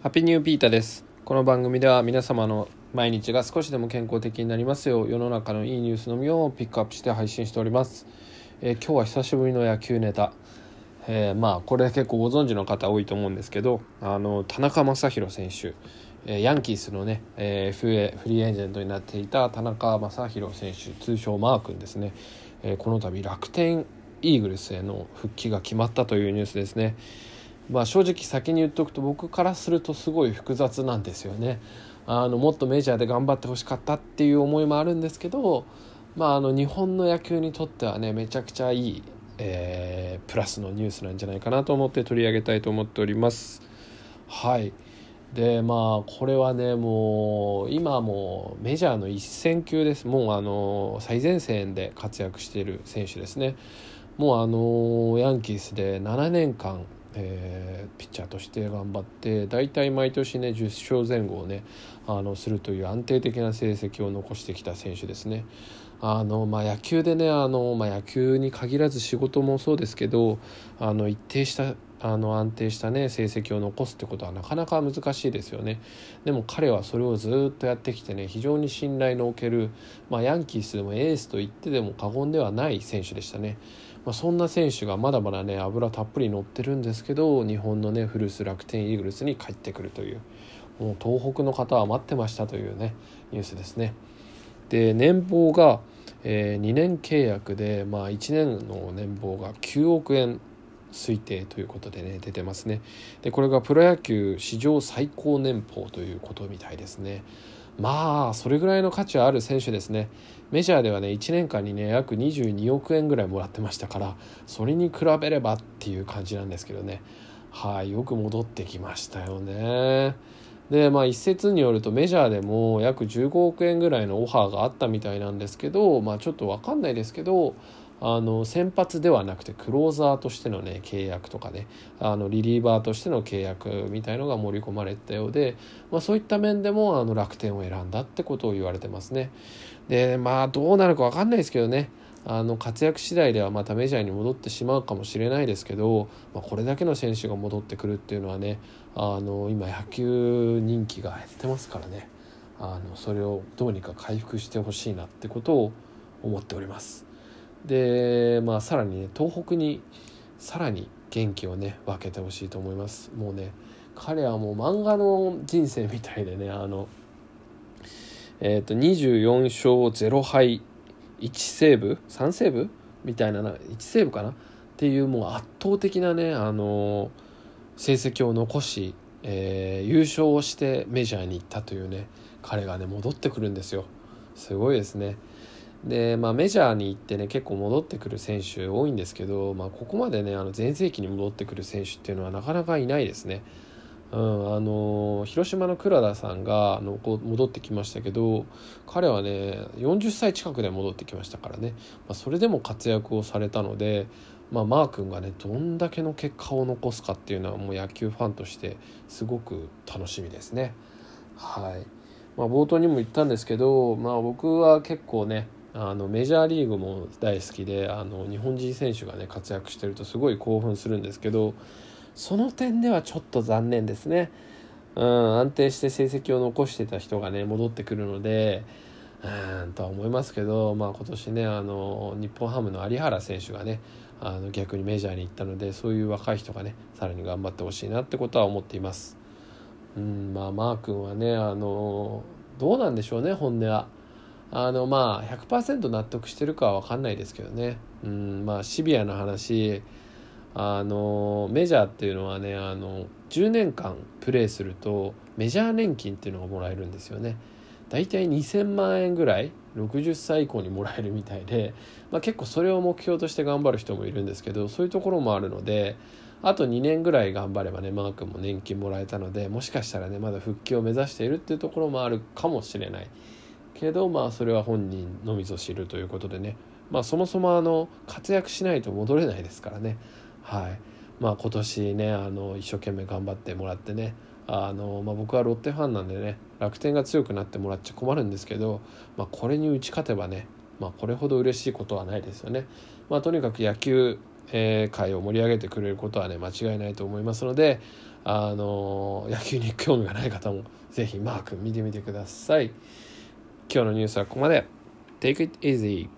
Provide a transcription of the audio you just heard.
ハッピーニューピーターです。この番組では皆様の毎日が少しでも健康的になりますよう世の中のいいニュースのみをピックアップして配信しております、えー、今日は久しぶりの野球ネタ、えー、まあこれ結構ご存知の方多いと思うんですけどあの田中将大選手。ヤンキースのね、えー、FA フリーエージェントになっていた田中将大選手通称マー君ですね、えー、この度楽天イーグルスへの復帰が決まったというニュースですね。まあ、正直先に言っておくと僕からするとすごい複雑なんですよね。あのもっとメジャーで頑張ってほしかったっていう思いもあるんですけど、まあ、あの日本の野球にとってはねめちゃくちゃいい、えー、プラスのニュースなんじゃないかなと思って取り上げたいと思っております。はいでまあこれはねもう今もメジャーの一戦級ですもうあの最前線で活躍している選手ですねもうあのヤンキースで7年間えー、ピッチャーとして頑張って大体毎年ね10勝前後をねあのするという安定的な成績を残してきた選手ですね。あのまあ、野球でねあの、まあ、野球に限らず仕事もそうですけどあの一定したあの安定したね成績を残すってことはなかなか難しいですよねでも彼はそれをずっとやってきてね非常に信頼のおける、まあ、ヤンキースでもエースと言ってでも過言ではない選手でしたねまあ、そんな選手がまだまだね油たっぷり乗ってるんですけど日本のね古巣楽天イーグルスに帰ってくるというもう東北の方は待ってましたというねニュースですね。で年俸が、えー、2年契約で、まあ、1年の年俸が9億円推定ということでね出てますねでこれがプロ野球史上最高年俸ということみたいですねまあそれぐらいの価値はある選手ですね。メジャーではね1年間にね約22億円ぐらいもらってましたからそれに比べればっていう感じなんですけどね。はいよく戻ってきましたよね。でまあ一説によるとメジャーでも約15億円ぐらいのオファーがあったみたいなんですけどまあちょっと分かんないですけどあの先発ではなくてクローザーとしてのね契約とかねあのリリーバーとしての契約みたいのが盛り込まれたようで、まあ、そういった面でもあの楽天を選んだってことを言われてますね。でまあどうなるか分かんないですけどねあの活躍次第ではまたメジャーに戻ってしまうかもしれないですけど、まあ、これだけの選手が戻ってくるっていうのはねあの今野球人気が減ってますからねあのそれをどうにか回復してほしいなってことを思っております。でまあさらにね東北にさらに元気をね分けてほしいと思います。もうね彼はもう漫画の人生みたいでねあのえっ、ー、と24勝0敗1セーブ？3セーブ？みたいな1セーブかな？っていうもう圧倒的なねあの成績を残し、えー、優勝をしてメジャーに行ったというね彼がね戻ってくるんですよ。すごいですね。で、まあ、メジャーに行ってね結構戻ってくる選手多いんですけど、まあ、ここまでねあの全盛期に戻ってくる選手っていうのはなかなかいないですね。うん、あの広島の倉田さんがあのこう戻ってきましたけど彼はね40歳近くで戻ってきましたからね、まあ、それでも活躍をされたので、まあ、マー君がねどんだけの結果を残すかっていうのはもう野球ファンとしてすごく楽しみですね。はいまあ、冒頭にも言ったんですけど、まあ、僕は結構ねあのメジャーリーグも大好きであの日本人選手がね活躍してるとすごい興奮するんですけどその点ではちょっと残念ですね。うん、安定して成績を残してた人がね戻ってくるのでうんとは思いますけど、まあ、今年ねあの日本ハムの有原選手がねあの逆にメジャーに行ったのでそういう若い人がねさらに頑張ってほしいなってことは思っています。うんまあ、マー君はねあのどうなんでしょうね本音は。あのまあ100%納得してるかは分かんないですけどね、うんまあ、シビアな話。あのメジャーっていうのはねあの10年間プレーするとメジャー年金っていうのがもらえるんですよね。大体2000万円ぐらい60歳以降にもらえるみたいで、まあ、結構それを目標として頑張る人もいるんですけどそういうところもあるのであと2年ぐらい頑張ればねマー君も年金もらえたのでもしかしたらねまだ復帰を目指しているっていうところもあるかもしれない。けどまあそれは本人のみぞ知るということでね。まあそもそもあの活躍しないと戻れないですからね。はい。まあ今年ねあの一生懸命頑張ってもらってね。あの、まあ、僕はロッテファンなんでね楽天が強くなってもらっちゃ困るんですけど、まあ、これに打ち勝てばね、まあ、これほど嬉しいことはないですよね。まあ、とにかく野球、えー、界を盛り上げてくれることはね間違いないと思いますのであの野球に興味がない方もぜひマーク見てみてください。今日のニュースはここまで。Take it easy.